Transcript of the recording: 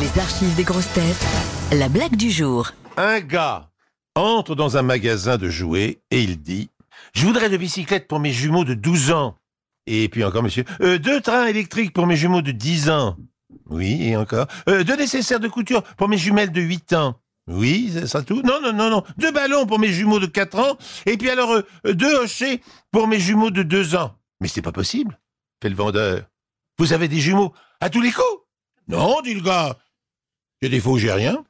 Les archives des grosses têtes. La blague du jour. Un gars entre dans un magasin de jouets et il dit Je voudrais de bicyclettes pour mes jumeaux de 12 ans. Et puis encore, monsieur, Euh, deux trains électriques pour mes jumeaux de 10 ans. Oui, et encore. Euh, deux nécessaires de couture pour mes jumelles de 8 ans. Oui, c'est ça tout Non, non, non, non. Deux ballons pour mes jumeaux de 4 ans. Et puis alors, euh, deux hochets pour mes jumeaux de 2 ans. Mais c'est pas possible, fait le vendeur. Vous avez des jumeaux à tous les coups? Non, dit le gars. J'ai des faux, j'ai rien.